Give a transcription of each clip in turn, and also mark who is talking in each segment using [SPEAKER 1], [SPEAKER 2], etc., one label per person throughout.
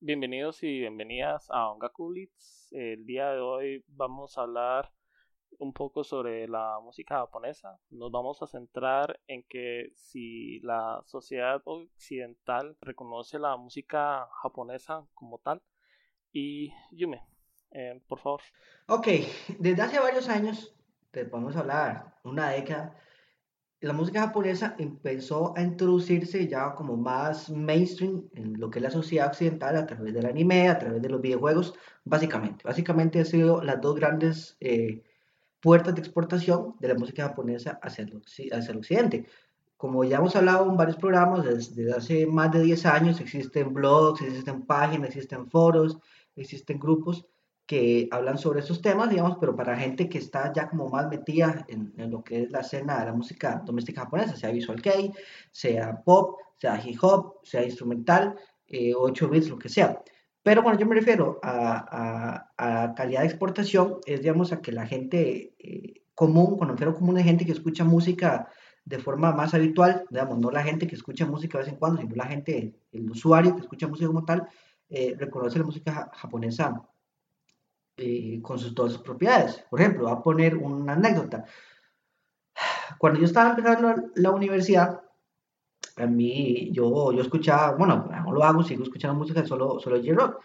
[SPEAKER 1] Bienvenidos y bienvenidas a Ongaku Blitz. El día de hoy vamos a hablar un poco sobre la música japonesa. Nos vamos a centrar en que si la sociedad occidental reconoce la música japonesa como tal. Y Yume, eh, por favor.
[SPEAKER 2] Ok, desde hace varios años te podemos hablar, una década, la música japonesa empezó a introducirse ya como más mainstream en lo que es la sociedad occidental a través del anime, a través de los videojuegos, básicamente. Básicamente han sido las dos grandes eh, puertas de exportación de la música japonesa hacia el, hacia el occidente. Como ya hemos hablado en varios programas, desde, hace más de 10 años existen blogs, existen páginas, existen foros, existen grupos que hablan sobre esos temas, digamos, pero para gente que está ya como más metida en, lo que es la escena de la música doméstica japonesa, sea visual kei, sea pop, sea hip hop, sea instrumental, eh, 8 bits, lo que sea. Pero cuando yo me refiero a, a, calidad de exportación, es, digamos, a que la gente eh, común, cuando me refiero común, de gente que escucha música de forma más habitual, digamos, no la gente que escucha música de vez en cuando, sino la gente, el usuario que escucha música como tal, eh, reconoce la música japonesa eh, con sus, todas sus propiedades. Por ejemplo, voy a poner una anécdota. Cuando yo estaba empezando la universidad, a mí, yo, yo escuchaba, bueno, no lo hago, sigo escuchando música solo, solo J-Rock.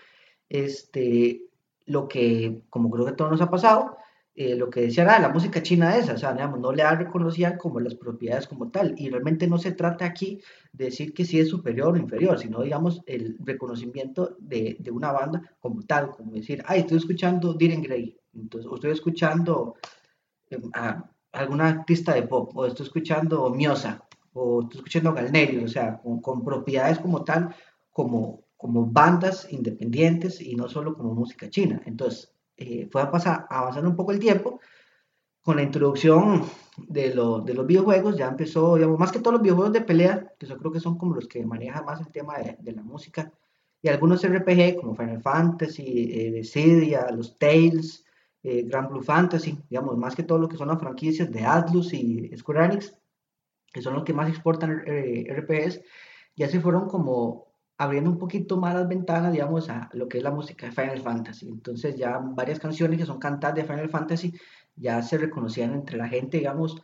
[SPEAKER 2] Este, lo que, como creo que todo nos ha pasado, eh, lo que decía era la música china esa, o sea, digamos, no le reconocían como las propiedades como tal, y realmente no se trata aquí de decir que sí es superior o inferior, sino, digamos, el reconocimiento de, de una banda como tal, como decir, ay, estoy escuchando Diren Gray, entonces, o estoy escuchando em, a alguna artista de pop, o estoy escuchando Miosa, o estoy escuchando Galnerio, o sea, con, con propiedades como tal, como, como bandas independientes y no solo como música china, entonces, eh, fue a pasar, avanzando un poco el tiempo, con la introducción de, de, los videojuegos, ya empezó, digamos, más que todos los videojuegos de pelea, que yo creo que son como los que manejan más el tema de, de la música, y algunos RPG como Final Fantasy, eh, los Tales, eh, Grand Blue Fantasy, digamos, más que todo lo que son las franquicias de Atlus y Square Enix, que son los que más exportan eh, RPGs, ya se fueron como abriendo un poquito más las ventanas, digamos, a lo que es la música de Final Fantasy. Entonces ya varias canciones que son cantadas de Final Fantasy ya se reconocían entre la gente, digamos,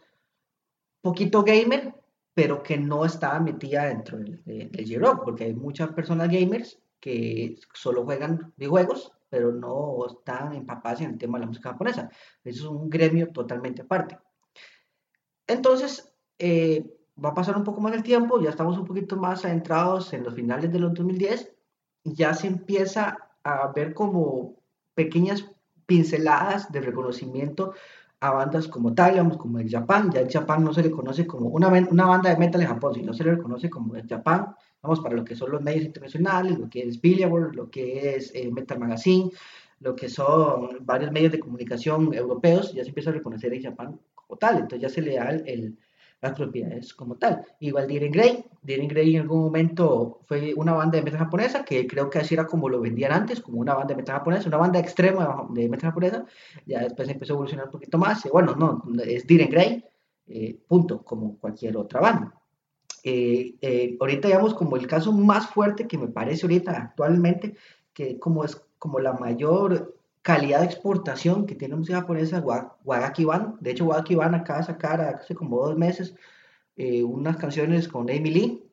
[SPEAKER 2] poquito gamer, pero que no estaba metida dentro del, rock porque hay muchas personas gamers que solo juegan videojuegos, pero no están empapadas en el tema de la música japonesa. Eso es un gremio totalmente aparte. Entonces, eh, va a pasar un poco más el tiempo, ya estamos un poquito más adentrados en los finales de los 2010, ya se empieza a ver como pequeñas pinceladas de reconocimiento a bandas como digamos, como el Japan. Ya el Japan no se le conoce como una, una banda de metal en Japón, sino se le reconoce como el Japan, vamos, para lo que son los medios internacionales, lo que es Billboard, lo que es eh, Metal Magazine, lo que son varios medios de comunicación europeos, ya se empieza a reconocer el Japan como tal. Entonces ya se le da el las propiedades como tal. Igual Diren Grey, Diren Grey en algún momento fue una banda de metal japonesa, que creo que así era como lo vendían antes, como una banda de metal japonesa, una banda extrema de metal japonesa, ya después empezó a evolucionar un poquito más, bueno, no, es Diren Grey, eh, punto, como cualquier otra banda. Eh, eh, ahorita digamos como el caso más fuerte que me parece ahorita actualmente, que como es como la mayor calidad de exportación que tiene la música japonesa, Wagaki Ban. De hecho, Wagaki Ban acaba de sacar hace como dos meses eh, unas canciones con Amy Lee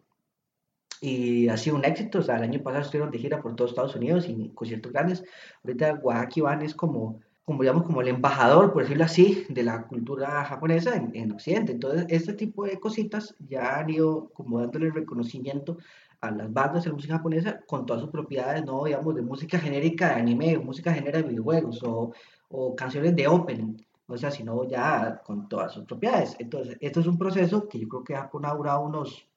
[SPEAKER 2] y ha sido un éxito. O sea, el año pasado estuvieron de gira por todos Estados Unidos y conciertos grandes. Ahorita Wagaki Ban es como, como, digamos, como el embajador, por decirlo así, de la cultura japonesa en, en Occidente. Entonces, este tipo de cositas ya han ido como dándole reconocimiento a las bandas de música japonesa con todas sus propiedades, no digamos de música genérica de anime, o música genérica de videojuegos o, o canciones de opening, o sea, sino ya con todas sus propiedades. Entonces, esto es un proceso que yo creo que Japón ha durado unos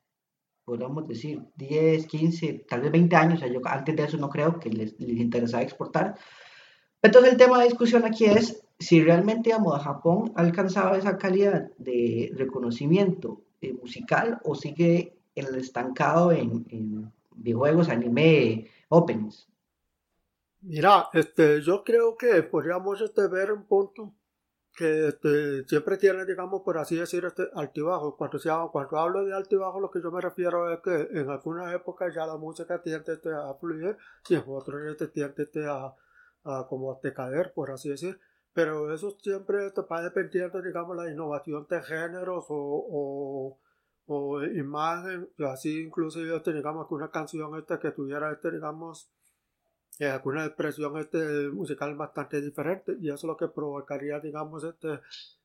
[SPEAKER 2] podríamos decir, 10, 15, tal vez 20 años, o sea, yo antes de eso no creo que les, les interesara exportar. Entonces el tema de discusión aquí es si realmente digamos, Japón ha alcanzado esa calidad de reconocimiento eh, musical o sigue el estancado en, en videojuegos, anime, openings.
[SPEAKER 3] Mira, este, yo creo que podríamos este, ver un punto que este, siempre tiene, digamos, por así decir, este altibajo. Cuando, se, cuando hablo de altibajo, lo que yo me refiero es que en algunas épocas ya la música tiende este, a fluir y en otras este, tiende este, a, a, como a decaer, por así decir. Pero eso siempre este, va dependiendo, digamos, la innovación de géneros o, o, o imagen, y así inclusive, este, digamos, que una canción este, que tuviera, este, digamos, eh, alguna expresión este, musical bastante diferente y eso es lo que provocaría, digamos, este,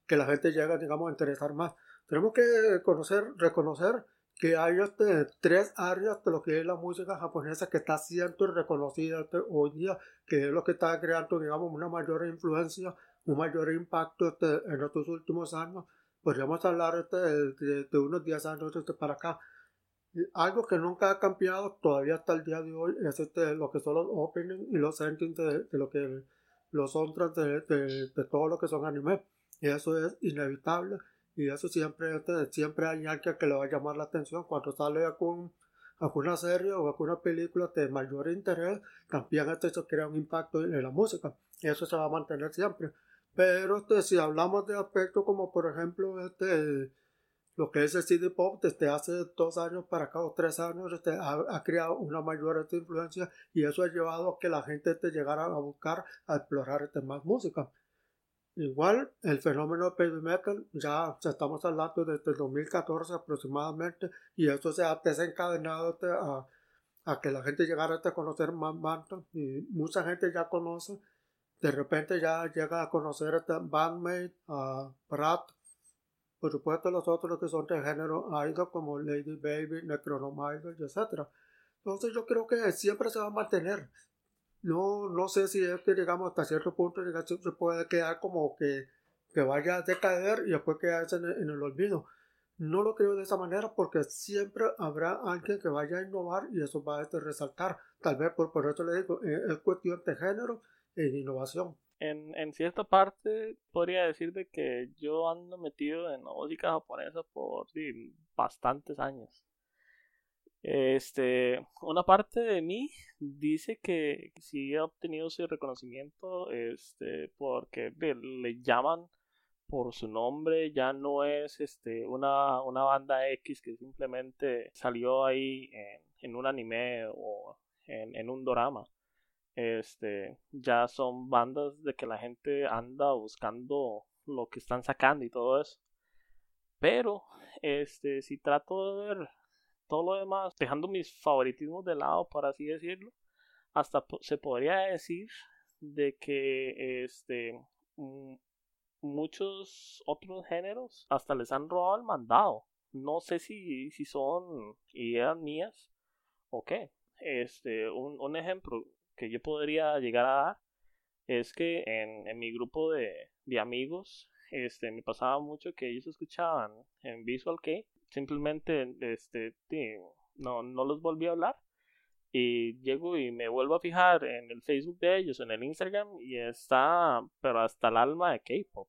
[SPEAKER 3] que la gente llegue, digamos, a interesar más. Tenemos que conocer, reconocer que hay este, tres áreas de lo que es la música japonesa que está siendo reconocida este, hoy día, que es lo que está creando, digamos, una mayor influencia, un mayor impacto este, en estos últimos años. Podríamos hablar de, de, unos 10 años este, para acá. Algo que nunca ha cambiado todavía hasta el día de hoy es este, lo que son los openings y los endings de, lo que los soundtracks de, de, de, todo lo que son anime. Y eso es inevitable y eso siempre, este, siempre hay alguien que le va a llamar la atención cuando sale algún, alguna serie o alguna película de mayor interés, también eso crea un impacto en la música eso se va a mantener siempre. Pero este, si hablamos de aspectos como por ejemplo este, lo que es el CD pop desde hace dos años para acá o tres años este, ha, creado una mayor este, influencia y eso ha llevado a que la gente este, llegara a buscar a explorar este, más música. Igual el fenómeno de baby metal ya, estamos hablando desde el 2014 aproximadamente y eso se ha desencadenado este, a, a que la gente llegara a conocer más bandas y mucha gente ya conoce de repente ya llega a conocer a Bandmate, a Brat, por supuesto los otros que son de género como Lady Baby, Necronomicon, etc. Entonces yo creo que siempre se va a mantener. No, no sé si es que digamos hasta cierto punto se puede quedar como que, que vaya a decaer y después quedarse en, el olvido. No lo creo de esa manera porque siempre habrá alguien que vaya a innovar y eso va a resaltar. Tal vez por, por eso le digo, es cuestión de género en innovación.
[SPEAKER 1] En, cierta parte podría decir de que yo ando metido en la música japonesa por bastantes años. Este, una parte de mí dice que sí ha obtenido su reconocimiento, este, porque le llaman por su nombre, ya no es este una, una banda X que simplemente salió ahí en, en un anime o en, en un drama este ya son bandas de que la gente anda buscando lo que están sacando y todo eso. Pero este si trato de ver todo lo demás dejando mis favoritismos de lado por así decirlo. Hasta se podría decir de que este muchos otros géneros hasta les han robado el mandado. No sé si, si son ideas mías o qué. Este un, un ejemplo que yo podría llegar a dar es que en, en mi grupo de, de, amigos este me pasaba mucho que ellos escuchaban en Visual K simplemente este no no los volví a hablar y llego y me vuelvo a fijar en el Facebook de ellos en el Instagram y está pero hasta el alma de K-pop.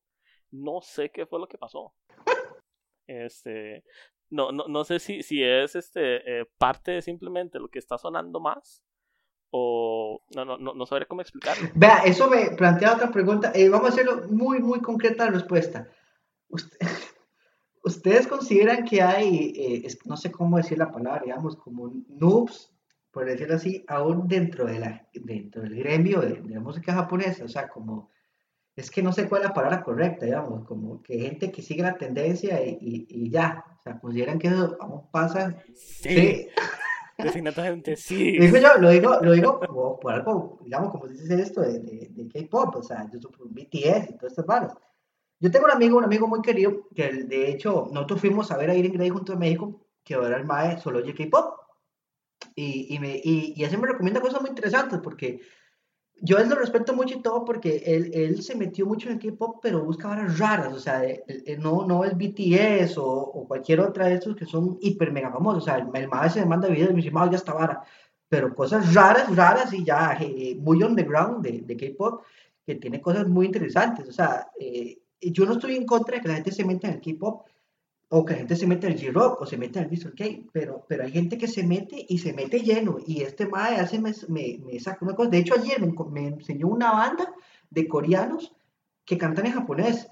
[SPEAKER 1] No sé qué fue lo que pasó. Este no, no, no sé si, si es este eh, parte de simplemente lo que está sonando más o no, no, no, no sabré cómo explicarlo.
[SPEAKER 2] Vea, eso me plantea otra pregunta. Eh, vamos a hacerlo muy, muy concreta la respuesta. Usted, ¿Ustedes consideran que hay, eh, no sé cómo decir la palabra, digamos, como noobs, por decirlo así, aún dentro, de la, dentro del gremio de, de la música japonesa? O sea, como, es que no sé cuál es la palabra correcta, digamos, como que gente que sigue la tendencia y, y, y ya. O sea, consideran que eso aún pasa.
[SPEAKER 1] Sí. sí. Definitivamente sí.
[SPEAKER 2] Lo digo yo, lo digo, lo digo como, por algo, digamos, como dices esto de, de, de K-pop, o sea, yo soy BTS y todas estas barras. Yo tengo un amigo, un amigo muy querido, que de hecho nosotros fuimos a ver a Irene Grey junto a México, que ahora el MAE solo oye K-pop. Y, y, me, y, y así me recomienda cosas muy interesantes, porque yo él lo respeto mucho y todo porque él, él se metió mucho en el K-pop, pero busca varas raras, o sea, no, no el BTS o, o, cualquier otra de estos que son hiper mega famosos, o sea, el, el se me manda videos y me dice, ya está vara, pero cosas raras, raras y ya eh, muy underground de, de K-pop, que tiene cosas muy interesantes, o sea, eh, yo no estoy en contra de que la gente se meta en el K-pop, o que la gente se mete al G-Rock o se mete al Visual K, pero, pero hay gente que se mete y se mete lleno. Y este mae hace me, me, me saca una cosa. De hecho, ayer me, me, enseñó una banda de coreanos que cantan en japonés.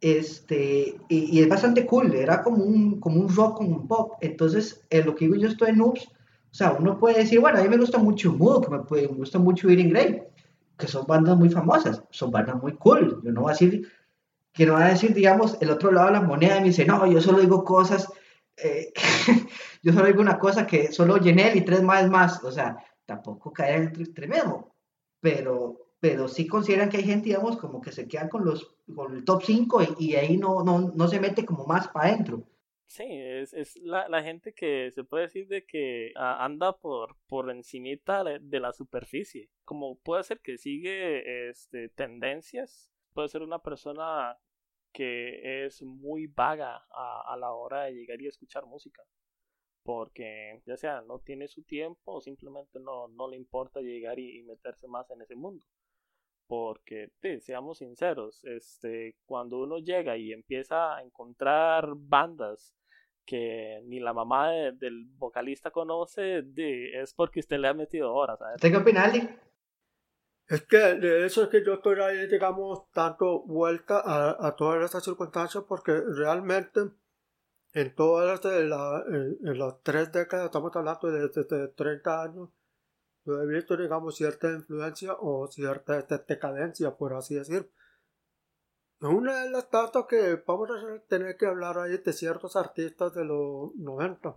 [SPEAKER 2] Este, y, y, es bastante cool, era como un, como un rock, como un pop. Entonces, en lo que digo yo estoy en Oops, o sea, uno puede decir, bueno, a mí me gusta mucho Mook, me, me gusta mucho Eating Grey, que son bandas muy famosas, son bandas muy cool. Yo no voy a decir que no va a decir, digamos, el otro lado de la moneda y me dice, no, yo solo digo cosas, eh, yo solo digo una cosa que solo llené y tres más más, o sea, tampoco cae en el tremendo, pero, pero sí consideran que hay gente, digamos, como que se quedan con, los, con el top 5 y, ahí no, no, no se mete como más para adentro.
[SPEAKER 1] Sí, es, es la, la, gente que se puede decir de que anda por, por encimita de la superficie. Como puede ser que sigue este, tendencias puede ser una persona que es muy vaga a, la hora de llegar y escuchar música. Porque ya sea no tiene su tiempo o simplemente no, no le importa llegar y, meterse más en ese mundo. Porque, seamos sinceros, este, cuando uno llega y empieza a encontrar bandas que ni la mamá del vocalista conoce, de, es porque usted le ha metido horas.
[SPEAKER 2] ¿Usted qué opina,
[SPEAKER 3] es que de eso es que yo estoy ahí, digamos, tanto vuelta a, todas estas circunstancias porque realmente en todas las, la, en, las tres décadas, estamos hablando de, de, 30 años, yo he visto, digamos, cierta influencia o cierta decadencia, por así decir. Una de las tantas que vamos a tener que hablar ahí de ciertos artistas de los 90,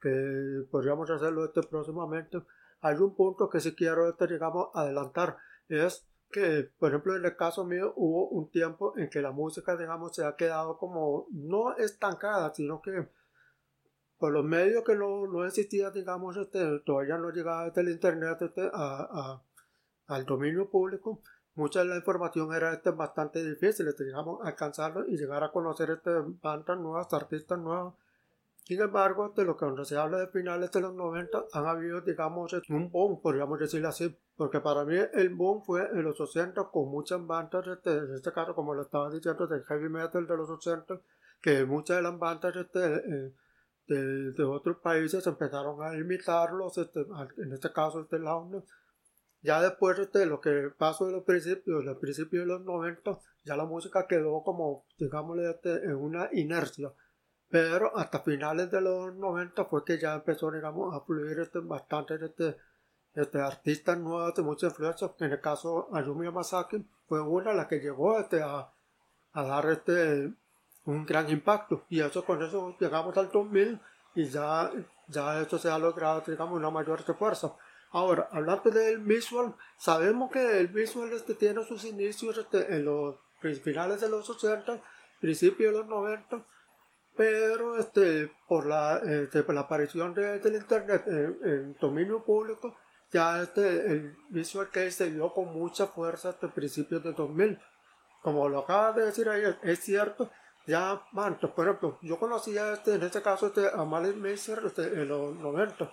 [SPEAKER 3] que podríamos hacerlo este próximamente. Hay un punto que sí quiero, este, digamos, adelantar es que, por ejemplo, en el caso mío hubo un tiempo en que la música, digamos, se ha quedado como no estancada, sino que por los medios que no, no existía, digamos, este, todavía no llegaba desde el internet este, a, al dominio público, mucha de la información era este, bastante difícil, este, digamos, alcanzarlo y llegar a conocer este, bandas nuevas, artistas nuevos. Sin embargo, de lo que se habla de finales de los 90, han habido, digamos, un boom, podríamos decirlo así, porque para mí el boom fue en los 80 con muchas bandas, este, en este caso, como lo estaba diciendo, del heavy metal de los 80, que muchas de las bandas este, eh, de, de, otros países empezaron a imitarlos, este, en este caso, este Laune. Ya después de este, lo que pasó en los principios, el principio de los 90, ya la música quedó como, digámosle, este, en una inercia pero hasta finales de los 90 fue que ya empezó, digamos, a fluir este, bastante este, este, artistas nuevos de mucha influencia. En el caso Ayumi Yamasaki fue una la que llegó este, a, a dar este, un gran impacto. Y eso con eso llegamos al 2000 y ya, ya esto se ha logrado, digamos, una mayor fuerza. Ahora, hablando del visual, sabemos que el visual este tiene sus inicios este, en los finales de los 80, principios de los 90 pero este, por, la, este, por la aparición de, del Internet en, dominio público, ya este, el Visual Case se dio con mucha fuerza hasta principios de 2000. Como lo acaba de decir ahí, es cierto, ya, man, por ejemplo, yo conocía este, en este caso este, a Malik Messer este, en los 90,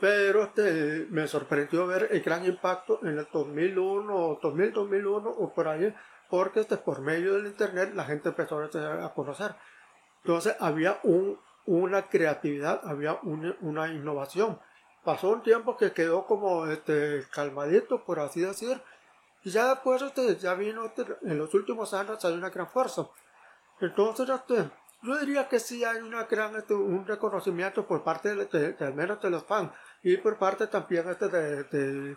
[SPEAKER 3] pero este, me sorprendió ver el gran impacto en el 2001, 2000, 2001 o por ahí, porque este, por medio del Internet la gente empezó este, a conocer. Entonces había un, una creatividad, había una, una, innovación. Pasó un tiempo que quedó como este, calmadito, por así decir, y ya después este, ya vino, este, en los últimos años hay una gran fuerza. Entonces, este, yo diría que sí hay una gran, este, un reconocimiento por parte de, al menos de los fans y por parte también este, de, de,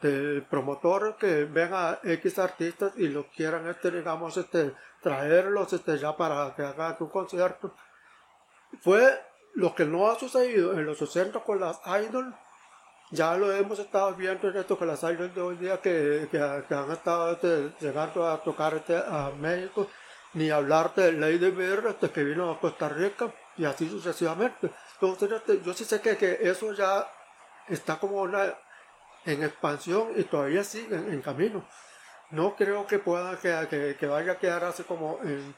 [SPEAKER 3] de que ven a X artistas y lo quieran, este, digamos, este, traerlos este, ya para que hagan un concierto. Fue lo que no ha sucedido en los 60 con las Idol. Ya lo hemos estado viendo en esto con las Idol de hoy día que, que, han estado este, llegando a tocar este, a México. Ni hablar de Lady Bird este, que vino a Costa Rica y así sucesivamente. Entonces este, yo sí sé que, que eso ya está como una en expansión y todavía siguen en camino. No creo que pueda que, que, vaya a quedar así como en,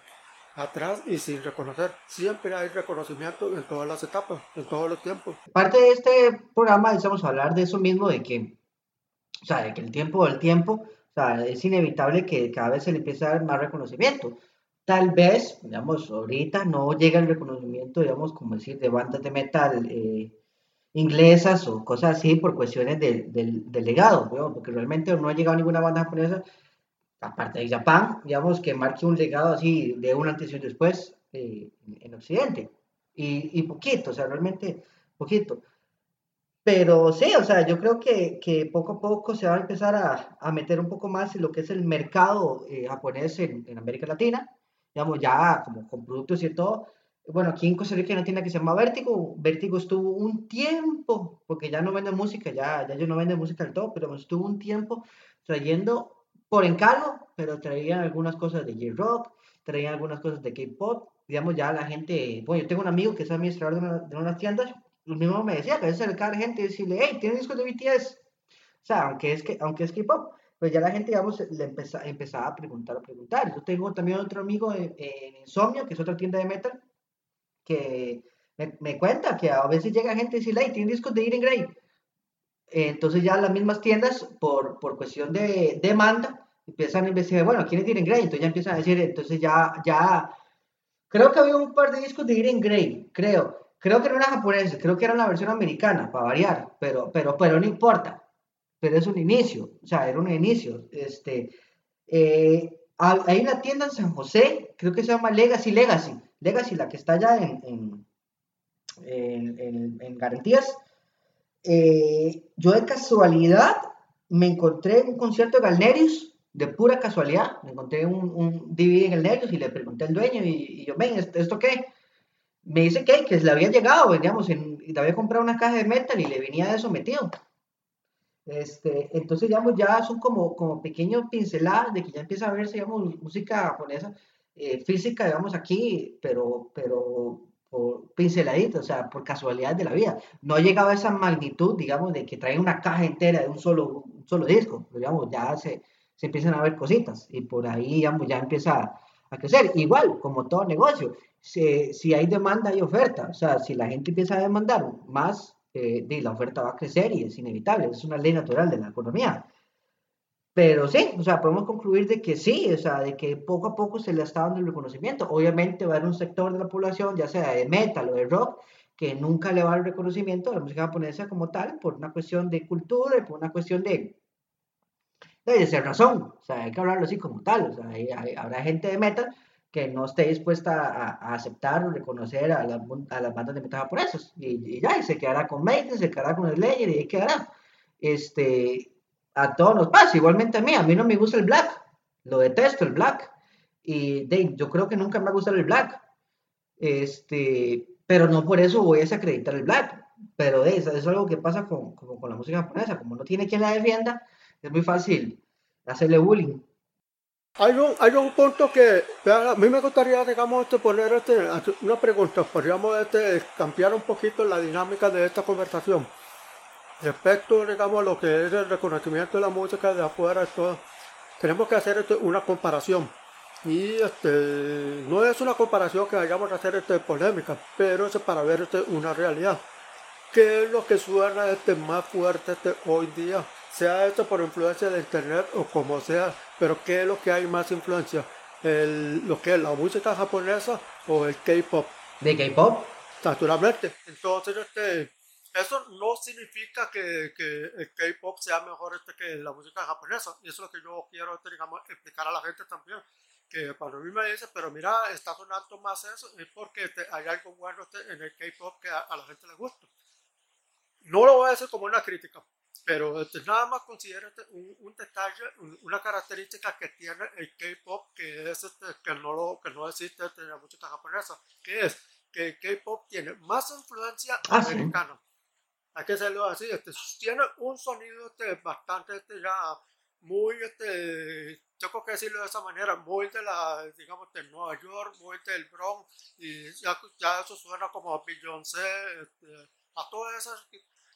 [SPEAKER 3] atrás y sin reconocer. Siempre hay reconocimiento en todas las etapas, en todos los tiempos.
[SPEAKER 2] Parte de este programa a hablar de eso mismo, de que, o sea, de que el tiempo del tiempo, o sea, es inevitable que cada vez se le empiece a dar más reconocimiento. Tal vez, digamos, ahorita no llega el reconocimiento, digamos, como decir, de bandas de metal eh, inglesas o cosas así por cuestiones del, del legado, porque realmente no ha llegado ninguna banda japonesa aparte de Japón, digamos, que marque un legado así de un antes y un después eh, en Occidente. Y, y, poquito, o sea, realmente poquito. Pero sí, o sea, yo creo que, que poco a poco se va a empezar a, a, meter un poco más en lo que es el mercado eh, japonés en, en, América Latina, digamos, ya como con productos y todo. Bueno, aquí en Costa Rica hay una tienda que se llama Vértigo. Vértigo estuvo un tiempo, porque ya no vende música, ya, ya ellos no venden música del todo, pero estuvo un tiempo trayendo por encargo, pero traían algunas cosas de J-Rock, traían algunas cosas de K-Pop. Digamos, ya la gente, bueno, yo tengo un amigo que es administrador de, una, de unas tiendas, lo mismo me decía que a veces se le cae a la gente y decirle, hey, ¿tienes discos de BTS? O sea, aunque es, que, aunque es K-Pop, pues ya la gente, digamos, le empezaba, empezaba a preguntar, a preguntar. Yo tengo también otro amigo en, en Insomnio, que es otra tienda de metal, que me, me, cuenta que a veces llega gente y dice, hey, ¿tienes discos de Iron Grey? Entonces ya las mismas tiendas, por, por cuestión de demanda, empiezan a investigar, bueno, ¿quiénes tienen Grey? Entonces ya empiezan a decir, entonces ya, ya, creo que había un par de discos de Irene Grey, creo. Creo que no era japonés, creo que era la versión americana, para variar, pero, pero, pero no importa. Pero es un inicio, o sea, era un inicio. Este, eh, hay una tienda en San José, creo que se llama Legacy Legacy, Legacy, la que está allá en, en, en, en Garantías. Eh, yo de casualidad me encontré en un concierto de Galnerius de pura casualidad, me encontré un, un DVD en el Nexus y le pregunté al dueño y, yo, ven, ¿esto qué? Me dice que, que le había llegado, y le había comprado una caja de metal y le venía eso metido. Este, entonces, digamos, ya son como, como pequeños pinceladas de que ya empieza a verse, digamos, música japonesa, eh, física, digamos, aquí, pero, pero por pinceladito, o sea, por casualidad de la vida. No ha llegado a esa magnitud, digamos, de que trae una caja entera de un solo, solo disco, digamos, ya se, se empiezan a ver cositas y por ahí digamos, ya empieza a crecer. Igual, como todo negocio, si, si hay demanda y oferta, o sea, si la gente empieza a demandar más, eh, la oferta va a crecer y es inevitable, es una ley natural de la economía. Pero sí, o sea, podemos concluir de que sí, o sea, de que poco a poco se le está dando el reconocimiento. Obviamente va a haber un sector de la población, ya sea de metal o de rock, que nunca le va a dar el reconocimiento a la música japonesa como tal, por una cuestión de cultura y por una cuestión de, debe ser razón, o sea, hay que hablarlo así como tal, o sea, habrá gente de metal que no esté dispuesta a, aceptar o reconocer a, a, las bandas de metal japonesas, y, y, ya, y se quedará con Maiden, se quedará con Slayer, y ahí quedará, este, a todos nos pasa, igualmente a mí, a mí no me gusta el black, lo detesto el black, y de, yo creo que nunca me va a gustar el black, este, pero no por eso voy a desacreditar el black, pero de, eso es algo que pasa con, con la música japonesa, como no tiene quien la defienda, es muy fácil hacerle bullying.
[SPEAKER 3] Hay un, hay un punto que a mí me gustaría, digamos, este, poner este, una pregunta, podríamos este, cambiar un poquito la dinámica de esta conversación. Respecto, digamos, a lo que es el reconocimiento de la música de afuera, todo, tenemos que hacer este, una comparación. Y este, no es una comparación que vayamos a hacer este, polémica, pero es para ver este, una realidad. ¿Qué es lo que suena este, más fuerte este, hoy día? Sea esto por influencia de internet o como sea, pero ¿qué es lo que hay más influencia? El, ¿Lo que es la música japonesa o el K-pop?
[SPEAKER 2] ¿De K-pop?
[SPEAKER 3] Naturalmente. Entonces, este, eso no significa que, que el K-pop sea mejor este que la música japonesa. Y eso es lo que yo quiero este, digamos, explicar a la gente también. Que cuando a mí me dicen, pero mira, está sonando más eso, es porque este, hay algo bueno este, en el K-pop que a, a la gente le gusta. No lo voy a decir como una crítica, pero este, nada más considera un, un, detalle, una característica que tiene el K-pop que es este, que no lo que no existe en la música japonesa, que es que el K-pop tiene más influencia ah, americana. Hay que hacerlo así, este, tiene un sonido este, bastante este, ya muy, este, tengo que decirlo de esa manera, muy de la, digamos, de Nueva York, muy del Bronx, y ya, ya eso suena como a Beyoncé, este, a todas esas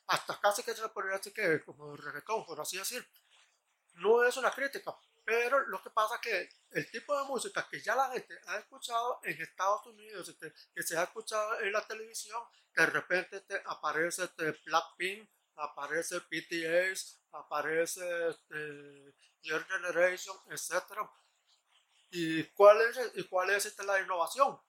[SPEAKER 3] hasta casi que se le podría decir que como reggaetón, por así decir. No es una crítica, pero lo que pasa es que el tipo de música que ya la gente ha escuchado en Estados Unidos, este, que se ha escuchado en la televisión, de repente te aparece este Blackpink, aparece BTS, aparece este, Your Generation, etc. ¿Y cuál es, y cuál es este, la innovación?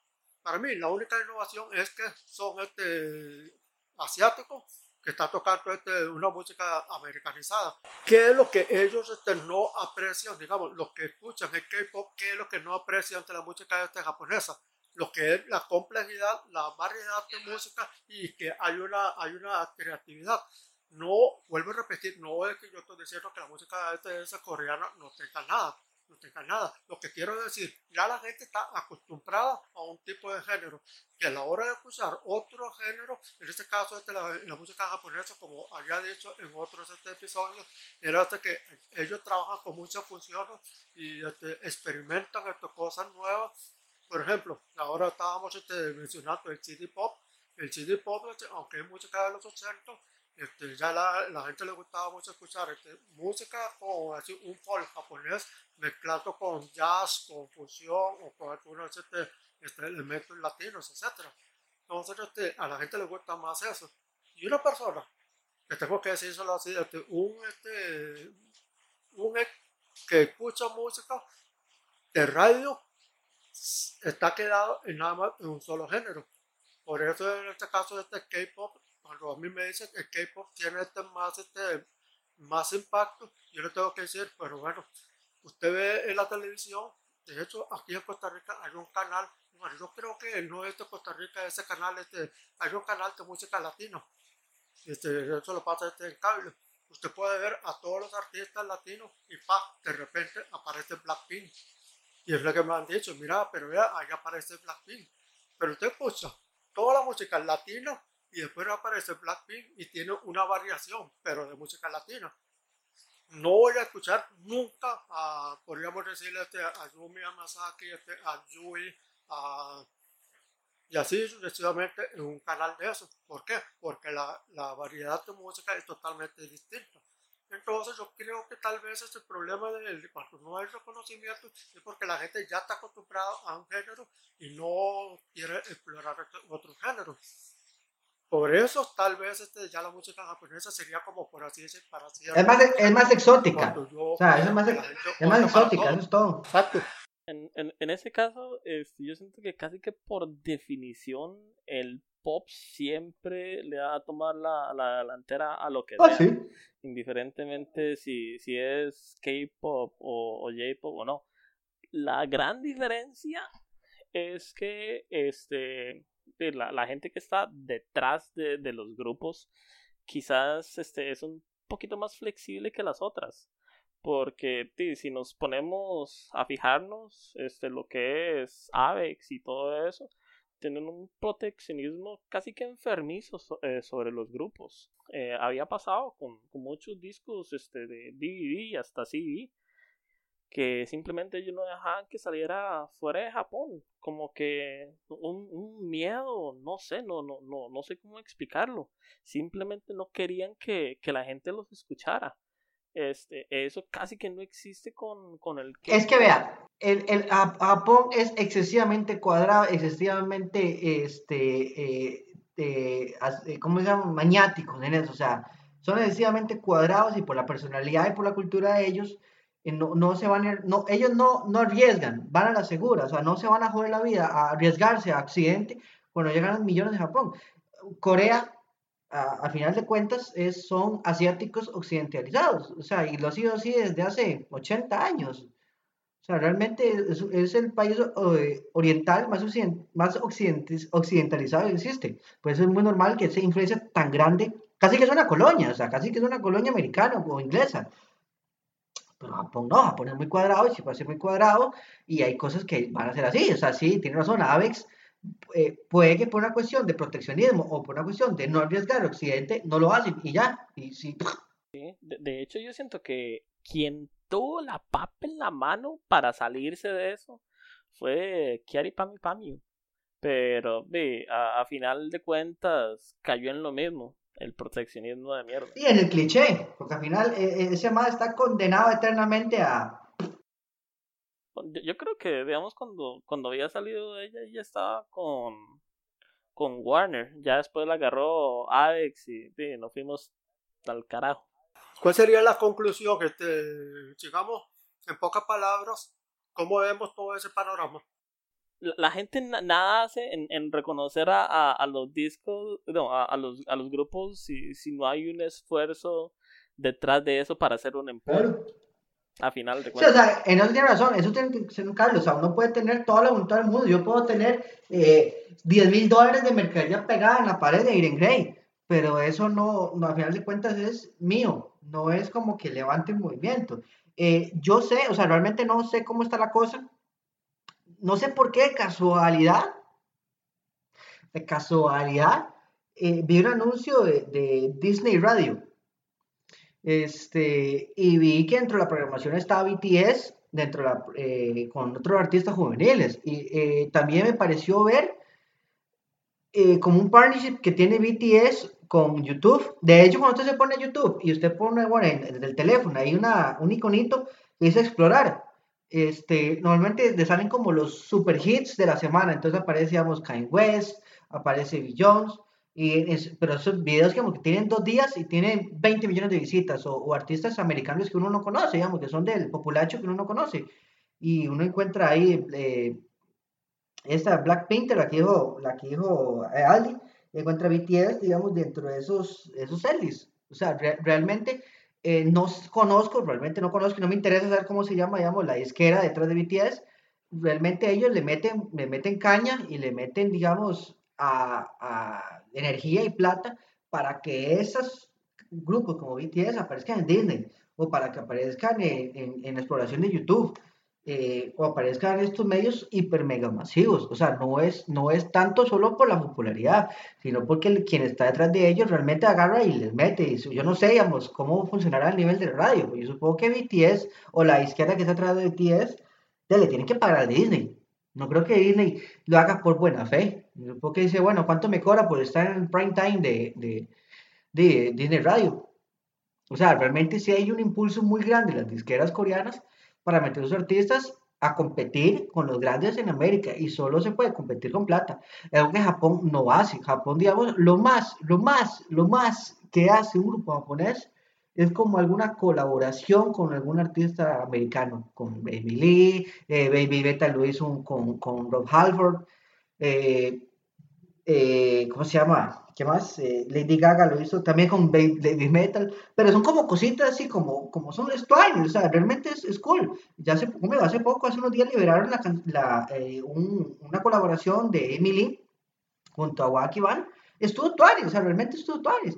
[SPEAKER 3] Para mí, la única innovación es que son este, asiáticos está tocando este, una música americanizada. ¿Qué es lo que ellos este, no aprecian? Digamos, los que escuchan el K-pop, ¿qué es lo que no aprecian de la música este, japonesa? Lo que es la complejidad, la variedad de música y que hay una, hay una creatividad. No, vuelvo a repetir, no es que yo estoy diciendo que la música este, esa coreana no tenga nada no tenga nada. Lo que quiero decir, ya la gente está acostumbrada a un tipo de género, que a la hora de escuchar otro género, en este caso este, la, la, música japonesa, como había dicho en otros este episodios, era este que ellos trabajan con muchas funciones y este, experimentan estas cosas nuevas. Por ejemplo, ahora estábamos este, mencionando el CD pop. El CD pop, este, aunque es música de los 80, este, ya la, la, gente le gustaba mucho escuchar este, música con así, un folk japonés mezclado con jazz, con fusión o con algunos este, este, elementos latinos, etc. Entonces este, a la gente le gusta más eso. Y una persona, que tengo que decirlo así, este, un, este, un que escucha música de radio está quedado en nada más en un solo género. Por eso en este caso este K-pop cuando a mí me dicen que el K-pop tiene este más, este, más impacto, yo le tengo que decir, pero bueno, usted ve en la televisión, de hecho, aquí en Costa Rica hay un canal, bueno, yo creo que no es de Costa Rica, ese canal, este, hay un canal de música latino, este, eso lo pasa este en cable. Usted puede ver a todos los artistas latinos y pa, de repente aparece Blackpink. Y es lo que me han dicho, mira, pero vea, ahí aparece Blackpink. Pero usted escucha toda la música latina y después aparece Blackpink y tiene una variación, pero de música latina. No voy a escuchar nunca a, podríamos decirle, este, a Yumi Hamasaki, este, a Yui, a, y así sucesivamente en un canal de eso. ¿Por qué? Porque la, la variedad de música es totalmente distinta. Entonces yo creo que tal vez este problema de cuando no hay reconocimiento es porque la gente ya está acostumbrada a un género y no quiere explorar otros géneros. Por eso tal vez este, ya la música japonesa sería como por así decir, para así
[SPEAKER 2] es más, es más exótica. o sea, es más, es más exótica, eso es todo. Exacto.
[SPEAKER 1] En, en, en ese caso, este, yo siento que casi que por definición el pop siempre le va a tomar la, la delantera a lo que
[SPEAKER 2] ah, sea. ¿sí?
[SPEAKER 1] Indiferentemente si, si es K-pop o, o J-pop o no. La gran diferencia es que este la, gente que está detrás de, los grupos quizás este, es un poquito más flexible que las otras. Porque si nos ponemos a fijarnos este, lo que es AVEX y todo eso, tienen un proteccionismo casi que enfermizo eh, sobre los grupos. Eh, había pasado con, muchos discos este, de DVD hasta CD que simplemente ellos no dejaban que saliera fuera de Japón, como que un, un, miedo, no sé, no, no, no, no sé cómo explicarlo, simplemente no querían que, que la gente los escuchara. Este, eso casi que no existe con, con el...
[SPEAKER 2] Es que vea, el, el, Japón es excesivamente cuadrado, excesivamente, este, eh, eh, ¿cómo se llama? Maniáticos en eso, o sea, son excesivamente cuadrados y por la personalidad y por la cultura de ellos, no, no se van a, no, ellos no, no arriesgan, van a la segura, o sea, no se van a joder la vida a arriesgarse a accidente cuando llegan los millones de Japón. Corea, a, final de cuentas, es, son asiáticos occidentalizados, o sea, y lo ha sido así desde hace 80 años. O sea, realmente es, es el país oriental más, más occidentalizado que existe. Por eso es muy normal que esa influencia tan grande, casi que es una colonia, o sea, casi que es una colonia americana o inglesa. Pero Japón no, Japón es muy cuadrado y si puede ser muy cuadrado y hay cosas que van a ser así. O sea, sí, tiene razón, AVEX eh, puede que por una cuestión de proteccionismo o por una cuestión de no arriesgar Occidente no lo hacen y ya. Y sí.
[SPEAKER 1] sí de, de, hecho, yo siento que quien tuvo la papa en la mano para salirse de eso fue Kiari Pami Pami. Pero ve, a, a final de cuentas cayó en lo mismo El proteccionismo de mierda.
[SPEAKER 2] Y en el cliché, porque al final e, e, ese más está condenado eternamente a...
[SPEAKER 1] Yo, creo que, digamos, cuando, cuando había salido ella, ella estaba con, con Warner. Ya después la agarró Alex y, y nos fuimos al carajo.
[SPEAKER 3] ¿Cuál sería la conclusión? Este, digamos, en pocas palabras, ¿cómo vemos todo ese panorama?
[SPEAKER 1] La, gente nada hace en, reconocer a, a, los discos, no, a, los, a los grupos si, si no hay un esfuerzo detrás de eso para hacer un empleo. A final de
[SPEAKER 2] cuentas. Sí, o sea, en eso tiene razón, eso tiene que ser un Carlos, o sea, uno puede tener toda la voluntad del mundo, yo puedo tener eh, 10 mil dólares de mercadería pegada en la pared de Irene Grey, pero eso no, no, a final de cuentas es mío, no es como que levante un movimiento. Eh, yo sé, o sea, realmente no sé cómo está la cosa. No sé por qué, casualidad, de casualidad, eh, vi un anuncio de, Disney Radio. Este, y vi que dentro de la programación estaba BTS dentro de la, eh, con otros artistas juveniles. Y también me pareció ver como un partnership que tiene BTS con YouTube. De hecho, cuando usted se pone YouTube y usted pone, bueno, en, el teléfono, hay una, un iconito que dice explorar. Este, normalmente le salen como los super hits de la semana. Entonces aparece, digamos, Kanye West, aparece Bill Jones. Y pero esos videos que tienen dos días y tienen 20 millones de visitas o, artistas americanos que uno no conoce, digamos, que son del populacho que uno no conoce. Y uno encuentra ahí eh, esta Black Painter, la que dijo, la que dijo eh, Aldi, encuentra BTS, digamos, dentro de esos, esos O sea, realmente eh, no conozco, realmente no conozco, no me interesa saber cómo se llama, digamos, la disquera detrás de BTS. Realmente ellos le meten, le meten caña y le meten, digamos, a, a energía y plata para que esos grupos como BTS aparezcan en Disney o para que aparezcan en, en, en exploración de YouTube eh, o aparezcan estos medios hiper mega masivos. O sea, no es, no es tanto solo por la popularidad, sino porque quien está detrás de ellos realmente agarra y les mete. yo no sé, digamos, cómo funcionará el nivel de radio. Yo supongo que BTS o la izquierda que está detrás de BTS le tienen que pagar a Disney. No creo que Disney lo haga por buena fe. Yo supongo dice, bueno, ¿cuánto me cobra por estar en el prime time de, de, de Disney Radio? O sea, realmente sí hay un impulso muy grande en las disqueras coreanas para meter a los artistas a competir con los grandes en América y solo se puede competir con plata. Es algo que Japón no hace. Japón, digamos, lo más, lo más, lo más que hace un grupo japonés es como alguna colaboración con algún artista americano, con Baby Lee, eh, Baby Beta lo hizo con, con Rob Halford, eh, eh, ¿cómo se llama? ¿Qué más? Eh, Lady Gaga lo hizo también con Baby Metal, pero son como cositas así como, como son Twine, o sea, realmente es, cool. Ya hace, hace poco, hace unos días liberaron la, eh, una colaboración de Emily junto a Wacky Van, estuvo Twine, o sea, realmente estuvo Twine.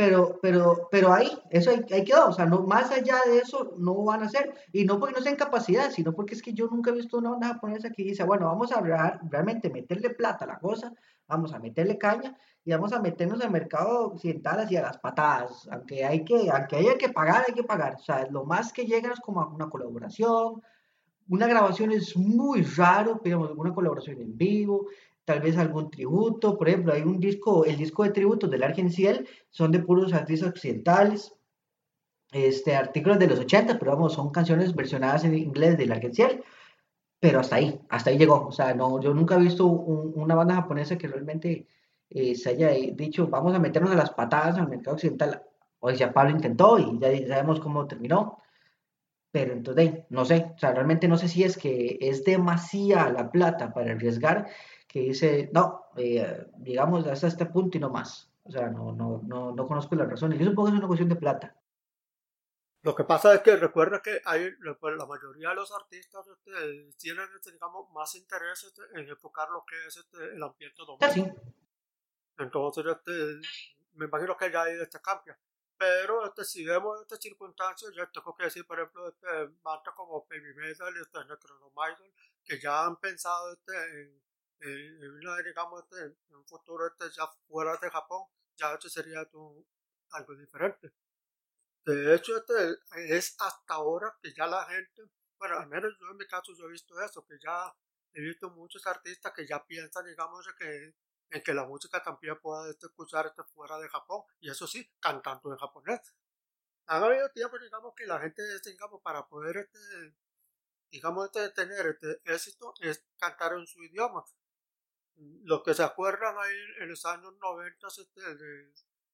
[SPEAKER 2] Pero, pero, pero ahí, eso ahí, quedó, o sea, no, más allá de eso no van a hacer, y no porque no sean capacidad, sino porque es que yo nunca he visto una banda japonesa que dice, bueno, vamos a realmente meterle plata a la cosa, vamos a meterle caña y vamos a meternos al mercado occidental hacia las patadas, aunque hay que, aunque haya que pagar, hay que pagar, o sea, lo más que llega es como una colaboración, una grabación es muy raro, digamos, una colaboración en vivo, tal vez algún tributo, por ejemplo, hay un disco, el disco de tributos del Argenciel son de puros artistas occidentales, este, artículos de los 80, pero vamos, son canciones versionadas en inglés del Argenciel, pero hasta ahí, hasta ahí llegó, o sea, no, yo nunca he visto una banda japonesa que realmente eh, se haya dicho, vamos a meternos a las patadas al mercado occidental, o sea, Pablo intentó y ya sabemos cómo terminó, pero entonces, no sé, o sea, realmente no sé si es que es demasiada la plata para arriesgar que dice, no, eh, digamos hasta este punto y no más. O sea, no, no, no, no conozco las razones. Yo supongo que es una cuestión de plata.
[SPEAKER 3] Lo que pasa es que recuerda que hay, la mayoría de los artistas este, tienen, este, digamos, más interés este, en enfocar lo que es este, el ambiente doméstico. Entonces, este, me imagino que ya hay este cambio. Pero este, si vemos estas circunstancias, yo tengo que decir, por ejemplo, este, marcas como Baby Metal y este, Necronomicon, que ya han pensado en en, digamos, este, en un futuro este, ya fuera de Japón, ya esto sería algo diferente. De hecho, este, es hasta ahora que ya la gente, bueno, al menos yo en mi caso yo he visto eso, que ya he visto muchos artistas que ya piensan, digamos, que en que la música también pueda este, escuchar este, fuera de Japón, y eso sí, cantando en japonés. Han habido tiempos, digamos, que la gente, digamos, para poder, este, digamos, este, tener este éxito, es cantar en su idioma. Los que se acuerdan ahí en los años 90 este, de,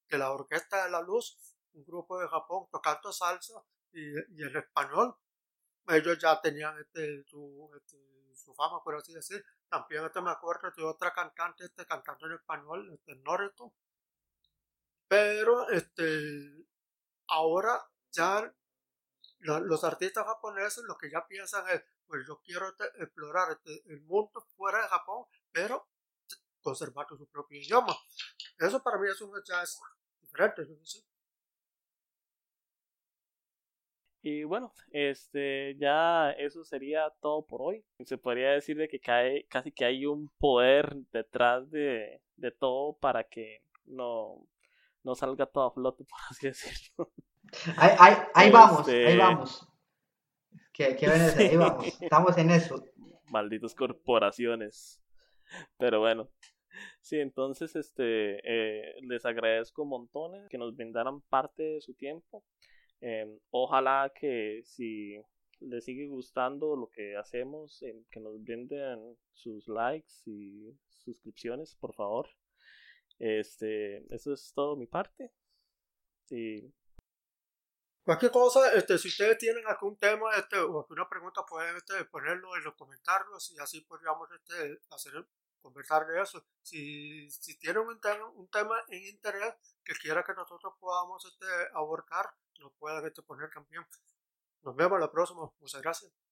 [SPEAKER 3] de la Orquesta de la Luz, un grupo de Japón tocando salsa y, y en español, ellos ya tenían este, su, este, su fama, por así decir. También este me acuerdo de otra cantante este, cantando en español, este, Norito. Pero este, ahora ya los artistas japoneses lo que ya piensan es, pues yo quiero este, explorar el mundo fuera de Japón, pero conservando su propio idioma. Eso para mí es un es diferente, yo no sé.
[SPEAKER 1] Y bueno, este, ya eso sería todo por hoy. Se podría decir de que cae, casi que hay un poder detrás de, de todo para que no, no salga todo a flote, por así decirlo.
[SPEAKER 2] Ahí, ahí, ahí vamos, ahí este vamos. ¿Qué, qué ahí vamos, estamos en eso.
[SPEAKER 1] Malditas corporaciones. Pero bueno, sí, entonces este, eh, les agradezco montones que nos brindaran parte de su tiempo. Em, ojalá que si les sigue gustando lo que hacemos, em, que nos brinden sus likes y suscripciones, por favor. Este, eso es todo mi parte. Y
[SPEAKER 3] cualquier cosa, este, si ustedes tienen algún tema este, o alguna pregunta, pueden este, ponerlo en los comentarios y así podríamos este, hacer conversar de eso. Si, si tienen un, tema, un tema en interés que quiera que nosotros podamos este, abordar, lo pueden este, poner también. Nos vemos la próxima. Muchas gracias.